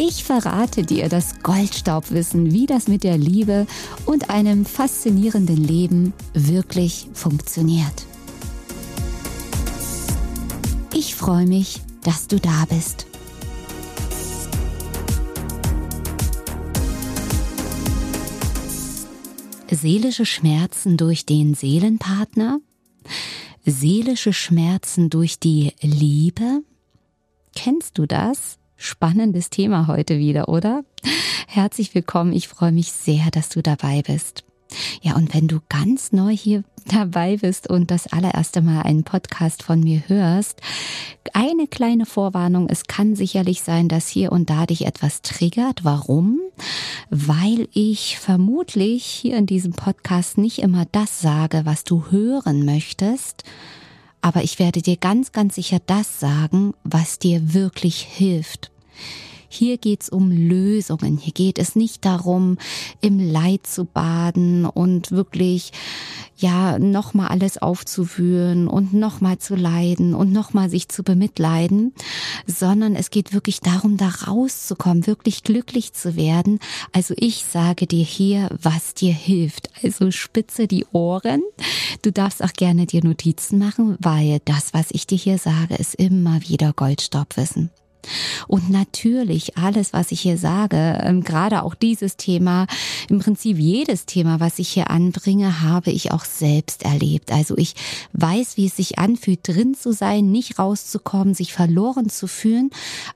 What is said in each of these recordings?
Ich verrate dir das Goldstaubwissen, wie das mit der Liebe und einem faszinierenden Leben wirklich funktioniert. Ich freue mich, dass du da bist. Seelische Schmerzen durch den Seelenpartner? Seelische Schmerzen durch die Liebe? Kennst du das? Spannendes Thema heute wieder, oder? Herzlich willkommen. Ich freue mich sehr, dass du dabei bist. Ja, und wenn du ganz neu hier dabei bist und das allererste Mal einen Podcast von mir hörst, eine kleine Vorwarnung. Es kann sicherlich sein, dass hier und da dich etwas triggert. Warum? Weil ich vermutlich hier in diesem Podcast nicht immer das sage, was du hören möchtest. Aber ich werde dir ganz, ganz sicher das sagen, was dir wirklich hilft. Hier geht's um Lösungen. Hier geht es nicht darum, im Leid zu baden und wirklich, ja, nochmal alles aufzuwühlen und nochmal zu leiden und nochmal sich zu bemitleiden, sondern es geht wirklich darum, da rauszukommen, wirklich glücklich zu werden. Also ich sage dir hier, was dir hilft. Also spitze die Ohren. Du darfst auch gerne dir Notizen machen, weil das, was ich dir hier sage, ist immer wieder Goldstaubwissen. Und natürlich alles, was ich hier sage, ähm, gerade auch dieses Thema, im Prinzip jedes Thema, was ich hier anbringe, habe ich auch selbst erlebt. Also ich weiß, wie es sich anfühlt, drin zu sein, nicht rauszukommen, sich verloren zu fühlen,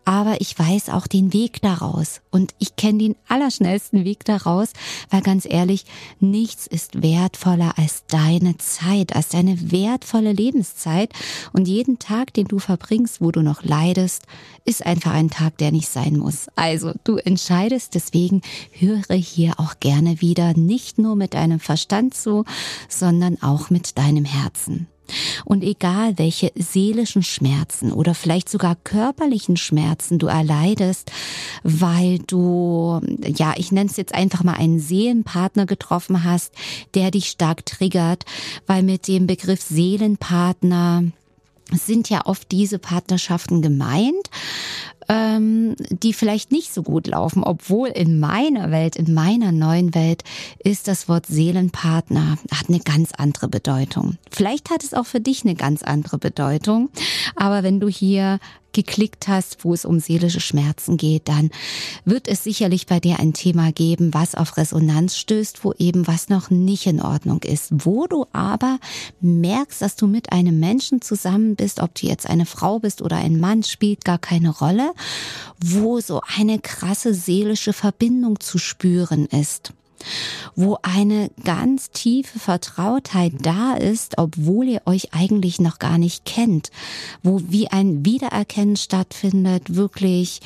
aber ich weiß auch den Weg daraus. Und ich kenne den allerschnellsten Weg daraus, weil ganz ehrlich, nichts ist wertvoller als deine Zeit, als deine wertvolle Lebenszeit. Und jeden Tag, den du verbringst, wo du noch leidest, ist einfach ein Tag, der nicht sein muss. Also du entscheidest, deswegen höre hier auch gerne wieder nicht nur mit deinem Verstand zu, sondern auch mit deinem Herzen. Und egal, welche seelischen Schmerzen oder vielleicht sogar körperlichen Schmerzen du erleidest, weil du, ja, ich nenne es jetzt einfach mal einen Seelenpartner getroffen hast, der dich stark triggert, weil mit dem Begriff Seelenpartner sind ja oft diese Partnerschaften gemeint, ähm, die vielleicht nicht so gut laufen, obwohl in meiner Welt, in meiner neuen Welt ist das Wort Seelenpartner hat eine ganz andere Bedeutung. Vielleicht hat es auch für dich eine ganz andere Bedeutung, aber wenn du hier geklickt hast, wo es um seelische Schmerzen geht, dann wird es sicherlich bei dir ein Thema geben, was auf Resonanz stößt, wo eben was noch nicht in Ordnung ist, wo du aber merkst, dass du mit einem Menschen zusammen bist, ob du jetzt eine Frau bist oder ein Mann, spielt gar keine Rolle, wo so eine krasse seelische Verbindung zu spüren ist wo eine ganz tiefe Vertrautheit da ist, obwohl ihr euch eigentlich noch gar nicht kennt, wo wie ein Wiedererkennen stattfindet, wirklich,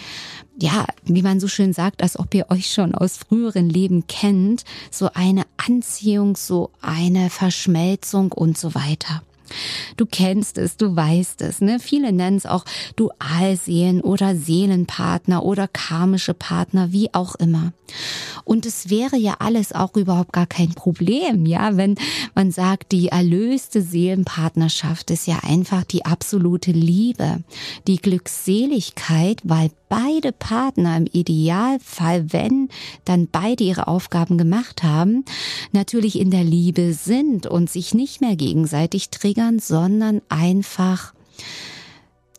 ja, wie man so schön sagt, als ob ihr euch schon aus früheren Leben kennt, so eine Anziehung, so eine Verschmelzung und so weiter. Du kennst es, du weißt es. Ne? Viele nennen es auch Dualseelen oder Seelenpartner oder karmische Partner, wie auch immer. Und es wäre ja alles auch überhaupt gar kein Problem, ja, wenn man sagt, die erlöste Seelenpartnerschaft ist ja einfach die absolute Liebe, die Glückseligkeit, weil beide Partner im Idealfall, wenn dann beide ihre Aufgaben gemacht haben, natürlich in der Liebe sind und sich nicht mehr gegenseitig triggern, sondern einfach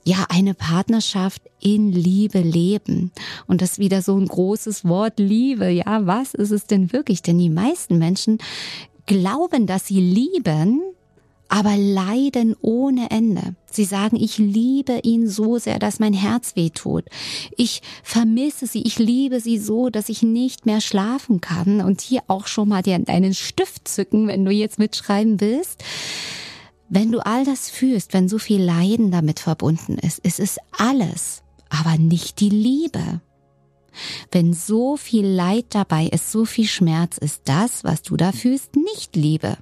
ja, eine Partnerschaft in Liebe leben. Und das wieder so ein großes Wort Liebe. Ja, was ist es denn wirklich? Denn die meisten Menschen glauben, dass sie lieben, aber leiden ohne Ende. Sie sagen, ich liebe ihn so sehr, dass mein Herz weh tut. Ich vermisse sie, ich liebe sie so, dass ich nicht mehr schlafen kann. Und hier auch schon mal dir einen Stift zücken, wenn du jetzt mitschreiben willst. Wenn du all das fühlst, wenn so viel Leiden damit verbunden ist, es ist alles, aber nicht die Liebe. Wenn so viel Leid dabei ist, so viel Schmerz, ist das, was du da fühlst, nicht Liebe.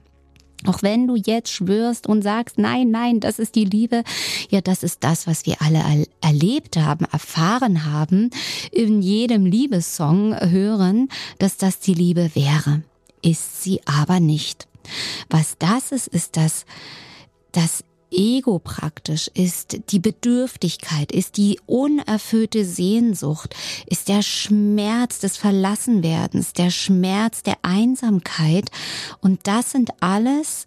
Auch wenn du jetzt schwörst und sagst, nein, nein, das ist die Liebe, ja, das ist das, was wir alle erlebt haben, erfahren haben, in jedem Liebessong hören, dass das die Liebe wäre. Ist sie aber nicht. Was das ist, ist das, das Ego praktisch ist die Bedürftigkeit, ist die unerfüllte Sehnsucht, ist der Schmerz des Verlassenwerdens, der Schmerz der Einsamkeit. Und das sind alles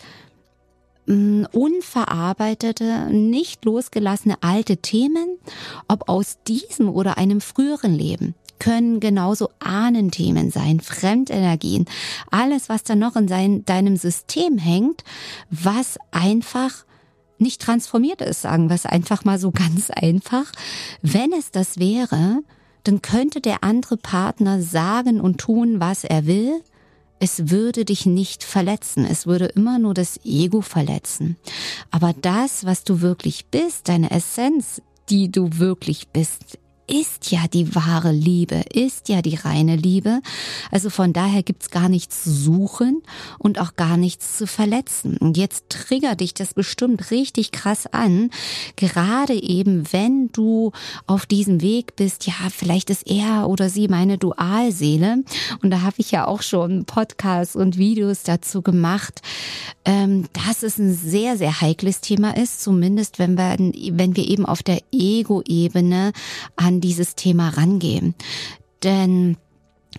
mm, unverarbeitete, nicht losgelassene alte Themen, ob aus diesem oder einem früheren Leben können genauso Ahnenthemen sein, Fremdenergien, alles, was da noch in sein, deinem System hängt, was einfach nicht transformiert ist, sagen wir es einfach mal so ganz einfach. Wenn es das wäre, dann könnte der andere Partner sagen und tun, was er will. Es würde dich nicht verletzen. Es würde immer nur das Ego verletzen. Aber das, was du wirklich bist, deine Essenz, die du wirklich bist, ist ja die wahre Liebe, ist ja die reine Liebe. Also von daher gibt's gar nichts zu suchen und auch gar nichts zu verletzen. Und jetzt triggert dich das bestimmt richtig krass an, gerade eben wenn du auf diesem Weg bist, ja, vielleicht ist er oder sie meine Dualseele. Und da habe ich ja auch schon Podcasts und Videos dazu gemacht, ähm, dass es ein sehr, sehr heikles Thema ist, zumindest wenn wir, wenn wir eben auf der Ego-Ebene an dieses Thema rangehen. Denn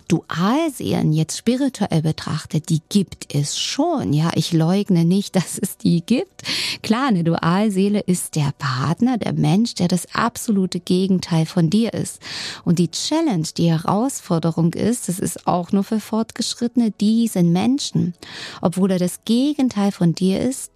Dualseelen jetzt spirituell betrachtet, die gibt es schon. Ja, ich leugne nicht, dass es die gibt. Klar, eine Dualseele ist der Partner, der Mensch, der das absolute Gegenteil von dir ist. Und die Challenge, die Herausforderung ist, das ist auch nur für Fortgeschrittene, diesen Menschen, obwohl er das Gegenteil von dir ist,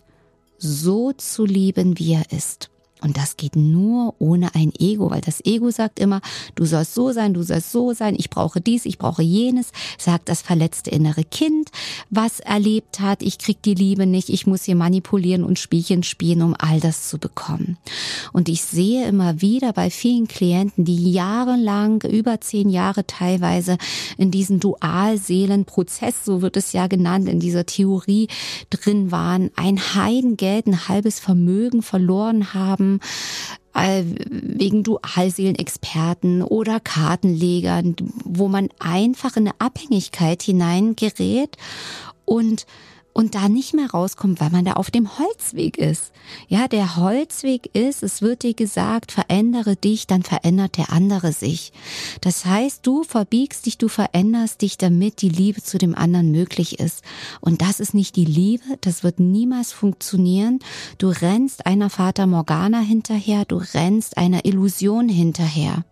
so zu lieben, wie er ist. Und das geht nur ohne ein Ego, weil das Ego sagt immer, du sollst so sein, du sollst so sein, ich brauche dies, ich brauche jenes, sagt das verletzte innere Kind, was erlebt hat, ich krieg die Liebe nicht, ich muss hier manipulieren und Spielchen spielen, um all das zu bekommen. Und ich sehe immer wieder bei vielen Klienten, die jahrelang, über zehn Jahre teilweise in diesem Dualseelenprozess, so wird es ja genannt, in dieser Theorie drin waren, ein Heidengeld, ein halbes Vermögen verloren haben, äh, wegen Dualseelenexperten oder Kartenlegern, wo man einfach in eine Abhängigkeit hineingerät und und da nicht mehr rauskommt, weil man da auf dem Holzweg ist. Ja, der Holzweg ist, es wird dir gesagt, verändere dich, dann verändert der andere sich. Das heißt, du verbiegst dich, du veränderst dich, damit die Liebe zu dem anderen möglich ist. Und das ist nicht die Liebe, das wird niemals funktionieren. Du rennst einer Vater Morgana hinterher, du rennst einer Illusion hinterher.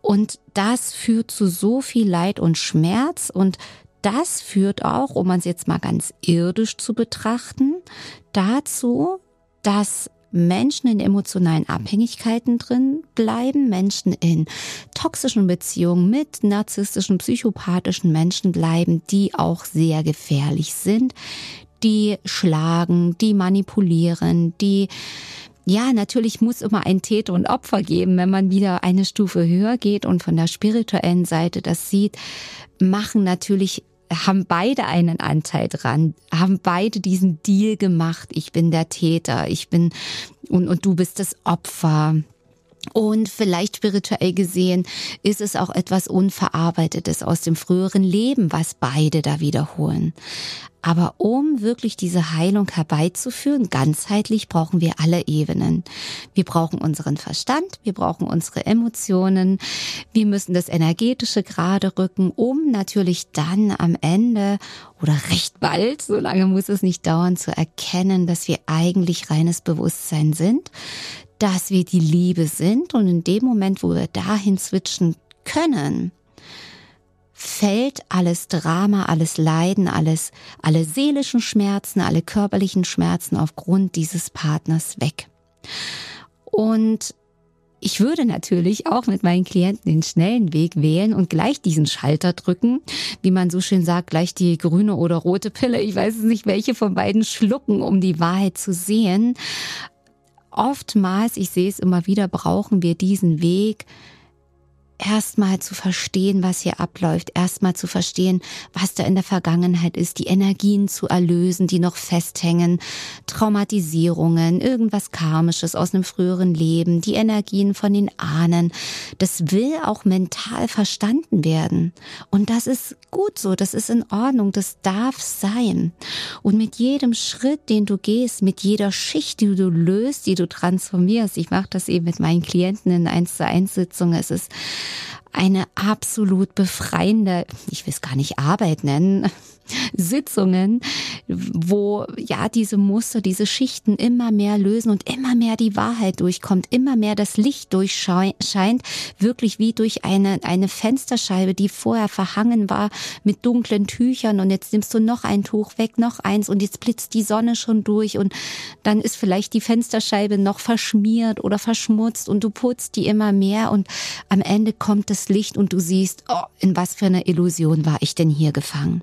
Und das führt zu so viel Leid und Schmerz und das führt auch, um es jetzt mal ganz irdisch zu betrachten, dazu, dass Menschen in emotionalen Abhängigkeiten drin bleiben, Menschen in toxischen Beziehungen mit narzisstischen, psychopathischen Menschen bleiben, die auch sehr gefährlich sind, die schlagen, die manipulieren, die ja, natürlich muss immer ein Täter und Opfer geben, wenn man wieder eine Stufe höher geht und von der spirituellen Seite das sieht, machen natürlich haben beide einen Anteil dran, haben beide diesen Deal gemacht. Ich bin der Täter, ich bin und, und du bist das Opfer. Und vielleicht spirituell gesehen ist es auch etwas Unverarbeitetes aus dem früheren Leben, was beide da wiederholen. Aber um wirklich diese Heilung herbeizuführen, ganzheitlich brauchen wir alle Ebenen. Wir brauchen unseren Verstand, wir brauchen unsere Emotionen, wir müssen das Energetische gerade rücken, um natürlich dann am Ende oder recht bald, so lange muss es nicht dauern, zu erkennen, dass wir eigentlich reines Bewusstsein sind, dass wir die Liebe sind und in dem Moment, wo wir dahin switchen können, fällt alles Drama, alles Leiden, alles, alle seelischen Schmerzen, alle körperlichen Schmerzen aufgrund dieses Partners weg. Und ich würde natürlich auch mit meinen Klienten den schnellen Weg wählen und gleich diesen Schalter drücken, wie man so schön sagt, gleich die grüne oder rote Pille. Ich weiß nicht, welche von beiden schlucken, um die Wahrheit zu sehen. oftmals, ich sehe es immer wieder, brauchen wir diesen Weg, erstmal zu verstehen, was hier abläuft, erstmal zu verstehen, was da in der Vergangenheit ist, die Energien zu erlösen, die noch festhängen, Traumatisierungen, irgendwas Karmisches aus einem früheren Leben, die Energien von den Ahnen. Das will auch mental verstanden werden. Und das ist gut so, das ist in Ordnung, das darf sein. Und mit jedem Schritt, den du gehst, mit jeder Schicht, die du löst, die du transformierst, ich mache das eben mit meinen Klienten in 1 zu 1 Sitzungen, es ist eine absolut befreiende, ich will es gar nicht Arbeit nennen, Sitzungen, wo ja diese Muster, diese Schichten immer mehr lösen und immer mehr die Wahrheit durchkommt, immer mehr das Licht durchscheint, wirklich wie durch eine, eine Fensterscheibe, die vorher verhangen war mit dunklen Tüchern und jetzt nimmst du noch ein Tuch weg, noch eins und jetzt blitzt die Sonne schon durch und dann ist vielleicht die Fensterscheibe noch verschmiert oder verschmutzt und du putzt die immer mehr und am Ende kommt das Licht und du siehst, oh, in was für einer Illusion war ich denn hier gefangen.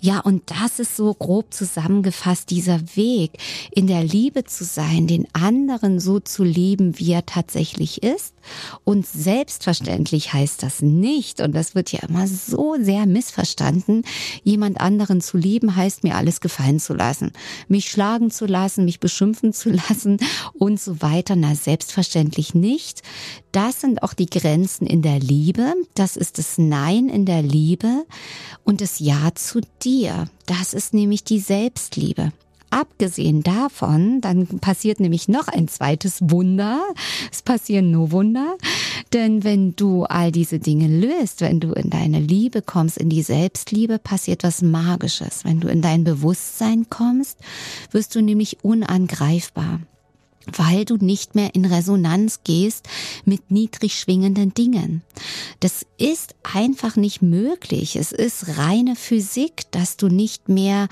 Ja, und das ist so grob zusammengefasst dieser Weg, in der Liebe zu sein, den anderen so zu lieben, wie er tatsächlich ist. Und selbstverständlich heißt das nicht, und das wird ja immer so sehr missverstanden, jemand anderen zu lieben heißt mir alles gefallen zu lassen, mich schlagen zu lassen, mich beschimpfen zu lassen und so weiter. Na, selbstverständlich nicht. Das sind auch die Grenzen in der Liebe. Das ist das Nein in der Liebe und das Ja zu dir. Das ist nämlich die Selbstliebe. Abgesehen davon, dann passiert nämlich noch ein zweites Wunder. Es passieren nur Wunder. Denn wenn du all diese Dinge löst, wenn du in deine Liebe kommst, in die Selbstliebe, passiert was Magisches. Wenn du in dein Bewusstsein kommst, wirst du nämlich unangreifbar weil du nicht mehr in Resonanz gehst mit niedrig schwingenden Dingen. Das ist einfach nicht möglich. Es ist reine Physik, dass du nicht mehr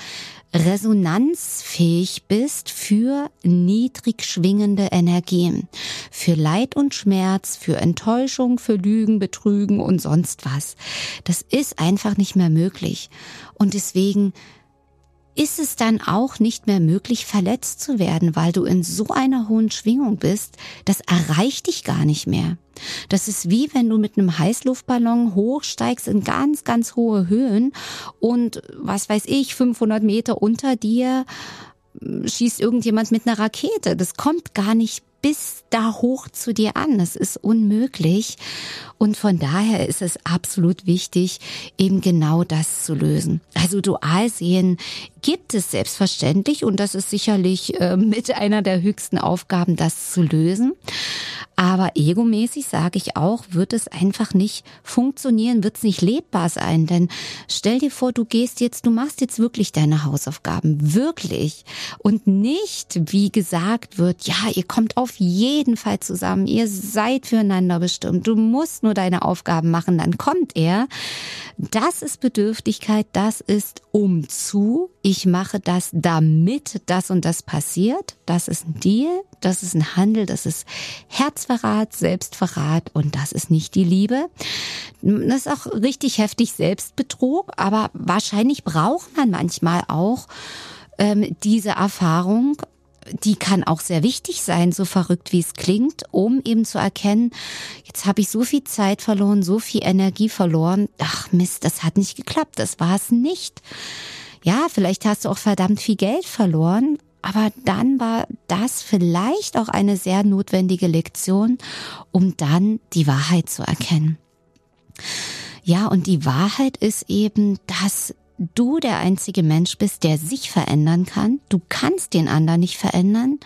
resonanzfähig bist für niedrig schwingende Energien, für Leid und Schmerz, für Enttäuschung, für Lügen, Betrügen und sonst was. Das ist einfach nicht mehr möglich. Und deswegen ist es dann auch nicht mehr möglich, verletzt zu werden, weil du in so einer hohen Schwingung bist, das erreicht dich gar nicht mehr. Das ist wie wenn du mit einem Heißluftballon hochsteigst in ganz, ganz hohe Höhen und was weiß ich, 500 Meter unter dir hm, schießt irgendjemand mit einer Rakete. Das kommt gar nicht bis da hoch zu dir an. Das ist unmöglich. Und von daher ist es absolut wichtig, eben genau das zu lösen. Also dual sehen gibt es selbstverständlich und das ist sicherlich äh, mit einer der höchsten Aufgaben, das zu lösen. Aber egomäßig sage ich auch, wird es einfach nicht funktionieren, wird es nicht lebbar sein. Denn stell dir vor, du gehst jetzt, du machst jetzt wirklich deine Hausaufgaben, wirklich. Und nicht, wie gesagt wird, ja, ihr kommt auf jeden Fall zusammen, ihr seid füreinander bestimmt, du musst nur deine Aufgaben machen, dann kommt er. Das ist Bedürftigkeit, das ist umzu. Ich mache das, damit das und das passiert. Das ist ein Deal, das ist ein Handel, das ist Herzverrat, Selbstverrat und das ist nicht die Liebe. Das ist auch richtig heftig Selbstbetrug, aber wahrscheinlich braucht man manchmal auch ähm, diese Erfahrung, die kann auch sehr wichtig sein, so verrückt wie es klingt, um eben zu erkennen, jetzt habe ich so viel Zeit verloren, so viel Energie verloren. Ach Mist, das hat nicht geklappt, das war es nicht. Ja, vielleicht hast du auch verdammt viel Geld verloren, aber dann war das vielleicht auch eine sehr notwendige Lektion, um dann die Wahrheit zu erkennen. Ja, und die Wahrheit ist eben, dass du der einzige Mensch bist, der sich verändern kann. Du kannst den anderen nicht verändern.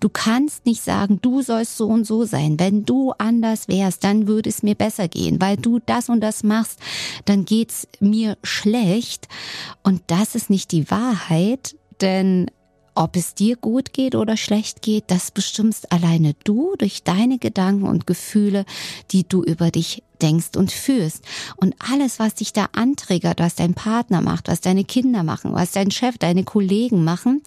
Du kannst nicht sagen, du sollst so und so sein. Wenn du anders wärst, dann würde es mir besser gehen. Weil du das und das machst, dann geht's mir schlecht. Und das ist nicht die Wahrheit, denn ob es dir gut geht oder schlecht geht, das bestimmst alleine du durch deine Gedanken und Gefühle, die du über dich denkst und fühlst. Und alles, was dich da antriggert, was dein Partner macht, was deine Kinder machen, was dein Chef, deine Kollegen machen,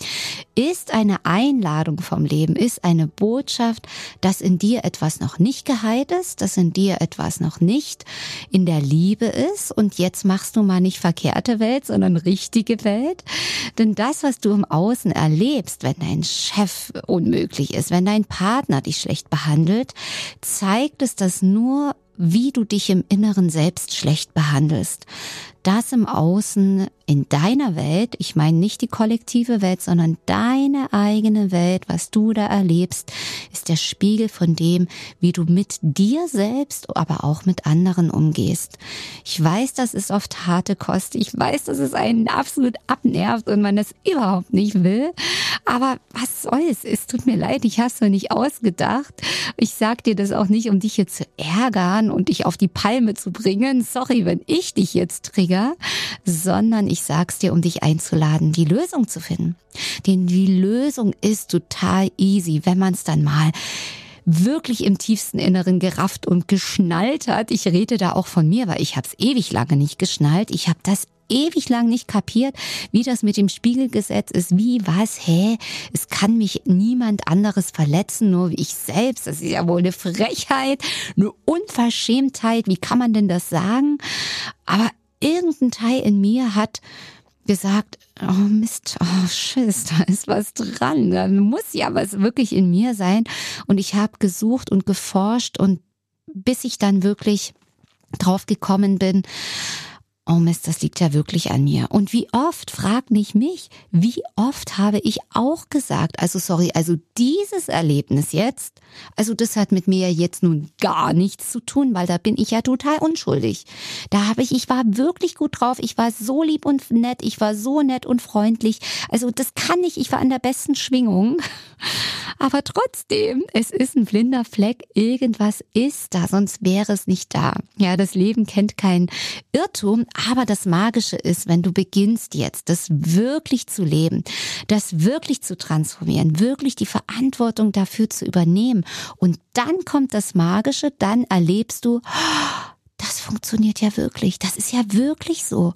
ist eine Einladung vom Leben, ist eine Botschaft, dass in dir etwas noch nicht geheilt ist, dass in dir etwas noch nicht in der Liebe ist und jetzt machst du mal nicht verkehrte Welt, sondern richtige Welt. Denn das, was du im Außen erlebst, wenn dein Chef unmöglich ist, wenn dein Partner dich schlecht behandelt, zeigt es, dass nur wie du dich im Inneren selbst schlecht behandelst das im Außen, in deiner Welt, ich meine nicht die kollektive Welt, sondern deine eigene Welt, was du da erlebst, ist der Spiegel von dem, wie du mit dir selbst, aber auch mit anderen umgehst. Ich weiß, das ist oft harte Kost. Ich weiß, dass es einen absolut abnervt und man das überhaupt nicht will. Aber was soll's? Es tut mir leid, ich hast du nicht ausgedacht. Ich sag dir das auch nicht, um dich jetzt zu ärgern und dich auf die Palme zu bringen. Sorry, wenn ich dich jetzt träge schwieriger, sondern ich sag's dir, um dich einzuladen, die Lösung zu finden. Denn die Lösung ist total easy, wenn man es dann mal wirklich im tiefsten Inneren gerafft und geschnallt hat. Ich rede da auch von mir, weil ich habe es ewig lange nicht geschnallt. Ich habe das ewig lang nicht kapiert, wie das mit dem Spiegelgesetz ist, wie, was, hä? Es kann mich niemand anderes verletzen, nur ich selbst. Das ist ja wohl eine Frechheit, eine Unverschämtheit. Wie kann man denn das sagen? Aber irgendein Teil in mir hat gesagt, oh Mist, oh Schiss, da ist was dran. Da muss ja was wirklich in mir sein. Und ich habe gesucht und geforscht und bis ich dann wirklich drauf gekommen bin, oh Mist, das liegt ja wirklich an mir. Und wie oft, frag nicht mich, wie oft habe ich auch gesagt, also sorry, also dieses Erlebnis jetzt, also das hat mit mir jetzt nun gar nichts zu tun, weil da bin ich ja total unschuldig. Da habe ich, ich war wirklich gut drauf, ich war so lieb und nett, ich war so nett und freundlich. Also das kann ich, ich war an der besten Schwingung. Aber trotzdem, es ist ein blinder Fleck, irgendwas ist da, sonst wäre es nicht da. Ja, das Leben kennt keinen Irrtum, aber das Magische ist, wenn du beginnst jetzt, das wirklich zu leben, das wirklich zu transformieren, wirklich die Verantwortung dafür zu übernehmen. Und dann kommt das Magische, dann erlebst du, das funktioniert ja wirklich, das ist ja wirklich so.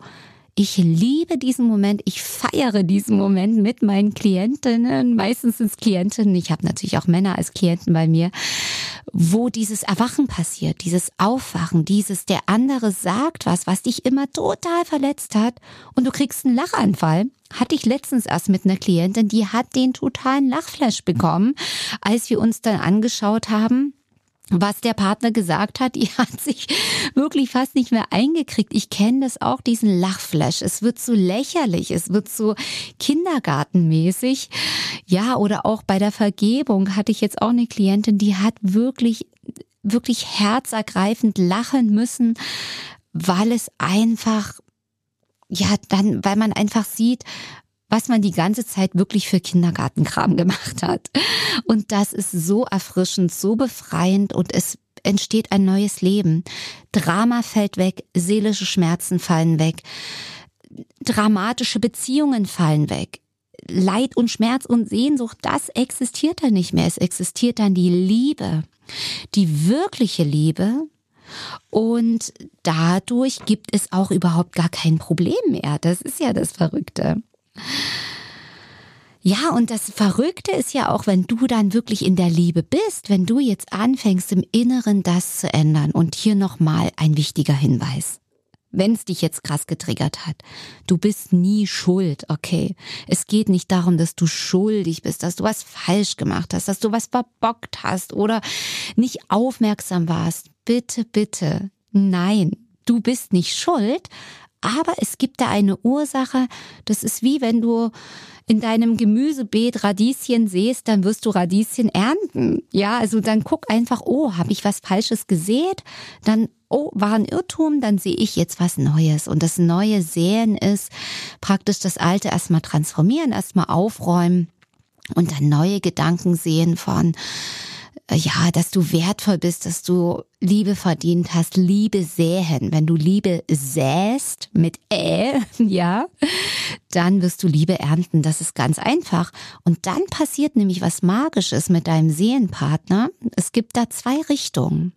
Ich liebe diesen Moment, ich feiere diesen Moment mit meinen Klientinnen, meistens sind es Klientinnen, ich habe natürlich auch Männer als Klienten bei mir, wo dieses Erwachen passiert, dieses Aufwachen, dieses der andere sagt was, was dich immer total verletzt hat und du kriegst einen Lachanfall. Hatte ich letztens erst mit einer Klientin, die hat den totalen Lachflash bekommen, als wir uns dann angeschaut haben, was der Partner gesagt hat, die hat sich wirklich fast nicht mehr eingekriegt. Ich kenne das auch, diesen Lachflash. Es wird so lächerlich, es wird so kindergartenmäßig. Ja, oder auch bei der Vergebung hatte ich jetzt auch eine Klientin, die hat wirklich, wirklich herzergreifend lachen müssen, weil es einfach ja, dann, weil man einfach sieht, was man die ganze Zeit wirklich für Kindergartenkram gemacht hat. Und das ist so erfrischend, so befreiend und es entsteht ein neues Leben. Drama fällt weg, seelische Schmerzen fallen weg, dramatische Beziehungen fallen weg. Leid und Schmerz und Sehnsucht, das existiert dann nicht mehr. Es existiert dann die Liebe, die wirkliche Liebe, und dadurch gibt es auch überhaupt gar kein Problem mehr. Das ist ja das Verrückte. Ja, und das Verrückte ist ja auch, wenn du dann wirklich in der Liebe bist, wenn du jetzt anfängst im Inneren das zu ändern. Und hier nochmal ein wichtiger Hinweis. Wenn es dich jetzt krass getriggert hat, du bist nie schuld, okay? Es geht nicht darum, dass du schuldig bist, dass du was falsch gemacht hast, dass du was verbockt hast oder nicht aufmerksam warst. Bitte, bitte, nein, du bist nicht schuld, aber es gibt da eine Ursache. Das ist wie wenn du in deinem Gemüsebeet Radieschen säst, dann wirst du Radieschen ernten. Ja, also dann guck einfach, oh, habe ich was Falsches gesät? Dann, oh, war ein Irrtum, dann sehe ich jetzt was Neues. Und das neue Säen ist praktisch das Alte erstmal transformieren, erstmal aufräumen und dann neue Gedanken sehen von, ja, dass du wertvoll bist, dass du Liebe verdient hast, Liebe säen. Wenn du Liebe säst mit Ä, ja, dann wirst du Liebe ernten. Das ist ganz einfach. Und dann passiert nämlich was Magisches mit deinem Seelenpartner. Es gibt da zwei Richtungen.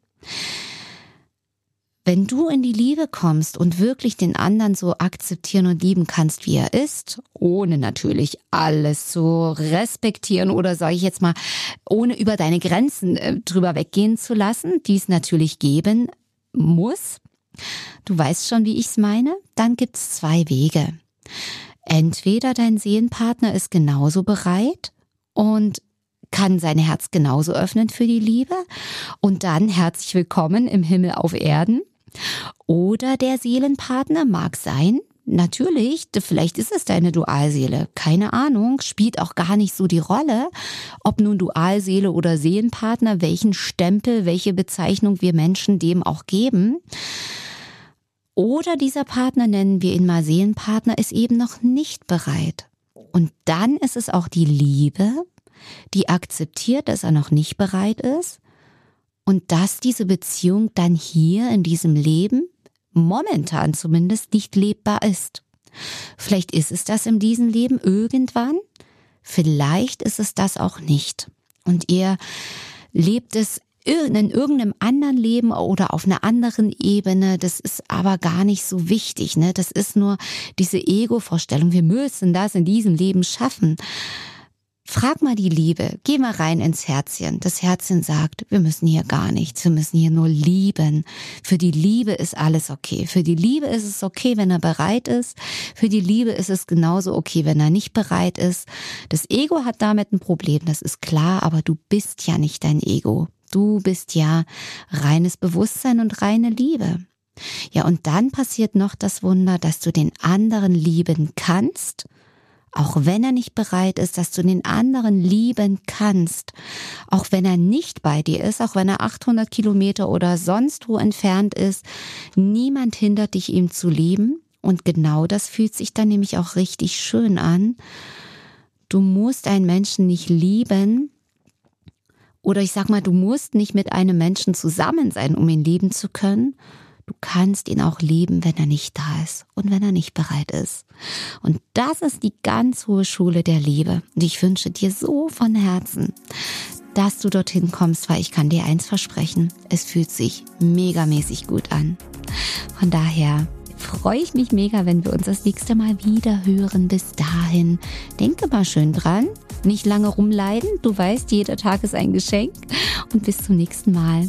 Wenn du in die Liebe kommst und wirklich den anderen so akzeptieren und lieben kannst, wie er ist, ohne natürlich alles zu respektieren oder sage ich jetzt mal, ohne über deine Grenzen äh, drüber weggehen zu lassen, die es natürlich geben muss. Du weißt schon, wie ich es meine? Dann gibt es zwei Wege. Entweder dein Seelenpartner ist genauso bereit und kann sein Herz genauso öffnen für die Liebe und dann herzlich willkommen im Himmel auf Erden. Oder der Seelenpartner mag sein, natürlich, vielleicht ist es deine Dualseele, keine Ahnung, spielt auch gar nicht so die Rolle, ob nun Dualseele oder Seelenpartner, welchen Stempel, welche Bezeichnung wir Menschen dem auch geben. Oder dieser Partner, nennen wir ihn mal Seelenpartner, ist eben noch nicht bereit. Und dann ist es auch die Liebe, die akzeptiert, dass er noch nicht bereit ist und dass diese Beziehung dann hier in diesem Leben momentan zumindest nicht lebbar ist. Vielleicht ist es das in diesem Leben irgendwann, vielleicht ist es das auch nicht. Und ihr lebt es in irgendeinem anderen Leben oder auf einer anderen Ebene, das ist aber gar nicht so wichtig, ne? Das ist nur diese Ego-Vorstellung, wir müssen das in diesem Leben schaffen. Frag mal die Liebe, geh mal rein ins Herzchen. Das Herzchen sagt, wir müssen hier gar nichts, wir müssen hier nur lieben. Für die Liebe ist alles okay. Für die Liebe ist es okay, wenn er bereit ist. Für die Liebe ist es genauso okay, wenn er nicht bereit ist. Das Ego hat damit ein Problem, das ist klar, aber du bist ja nicht dein Ego. Du bist ja reines Bewusstsein und reine Liebe. Ja, und dann passiert noch das Wunder, dass du den anderen lieben kannst auch wenn er nicht bereit ist, dass du den anderen lieben kannst, auch wenn er nicht bei dir ist, auch wenn er 800 Kilometer oder sonst wo entfernt ist, niemand hindert dich, ihm zu lieben. Und genau das fühlt sich dann nämlich auch richtig schön an. Du musst einen Menschen nicht lieben, oder ich sag mal, du musst nicht mit einem Menschen zusammen sein, um ihn lieben zu können, Du kannst ihn auch lieben, wenn er nicht da ist und wenn er nicht bereit ist. Und das ist die ganz hohe Schule der Liebe. Und ich wünsche dir so von Herzen, dass du dorthin kommst, weil ich kann dir eins versprechen. Es fühlt sich megamäßig gut an. Von daher freue ich mich mega, wenn wir uns das nächste Mal wieder hören. Bis dahin, denke mal schön dran. Nicht lange rumleiden. Du weißt, jeder Tag ist ein Geschenk. Und bis zum nächsten Mal.